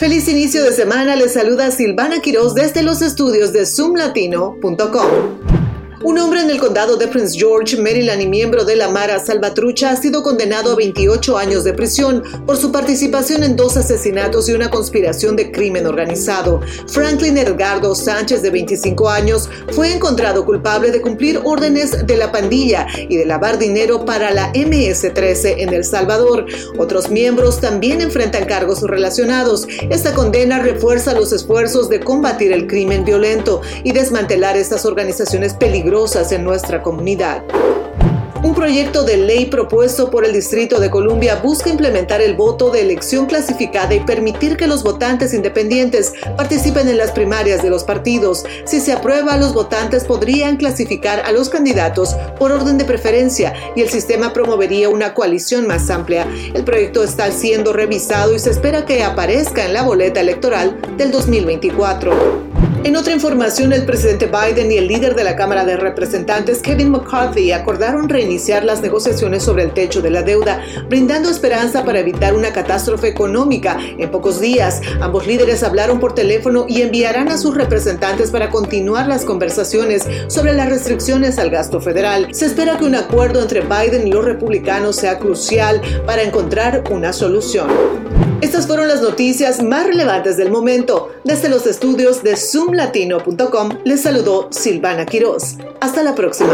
Feliz inicio de semana, les saluda Silvana Quiroz desde los estudios de zoomlatino.com. Un hombre en el condado de Prince George, Maryland y miembro de la Mara Salvatrucha ha sido condenado a 28 años de prisión por su participación en dos asesinatos y una conspiración de crimen organizado. Franklin Edgardo Sánchez, de 25 años, fue encontrado culpable de cumplir órdenes de la pandilla y de lavar dinero para la MS-13 en El Salvador. Otros miembros también enfrentan cargos relacionados. Esta condena refuerza los esfuerzos de combatir el crimen violento y desmantelar estas organizaciones peligrosas en nuestra comunidad. Un proyecto de ley propuesto por el Distrito de Columbia busca implementar el voto de elección clasificada y permitir que los votantes independientes participen en las primarias de los partidos. Si se aprueba, los votantes podrían clasificar a los candidatos por orden de preferencia y el sistema promovería una coalición más amplia. El proyecto está siendo revisado y se espera que aparezca en la boleta electoral del 2024. En otra información, el presidente Biden y el líder de la Cámara de Representantes, Kevin McCarthy, acordaron reiniciar las negociaciones sobre el techo de la deuda, brindando esperanza para evitar una catástrofe económica. En pocos días, ambos líderes hablaron por teléfono y enviarán a sus representantes para continuar las conversaciones sobre las restricciones al gasto federal. Se espera que un acuerdo entre Biden y los republicanos sea crucial para encontrar una solución. Estas fueron las noticias más relevantes del momento. Desde los estudios de zoomlatino.com les saludó Silvana Quiroz. Hasta la próxima.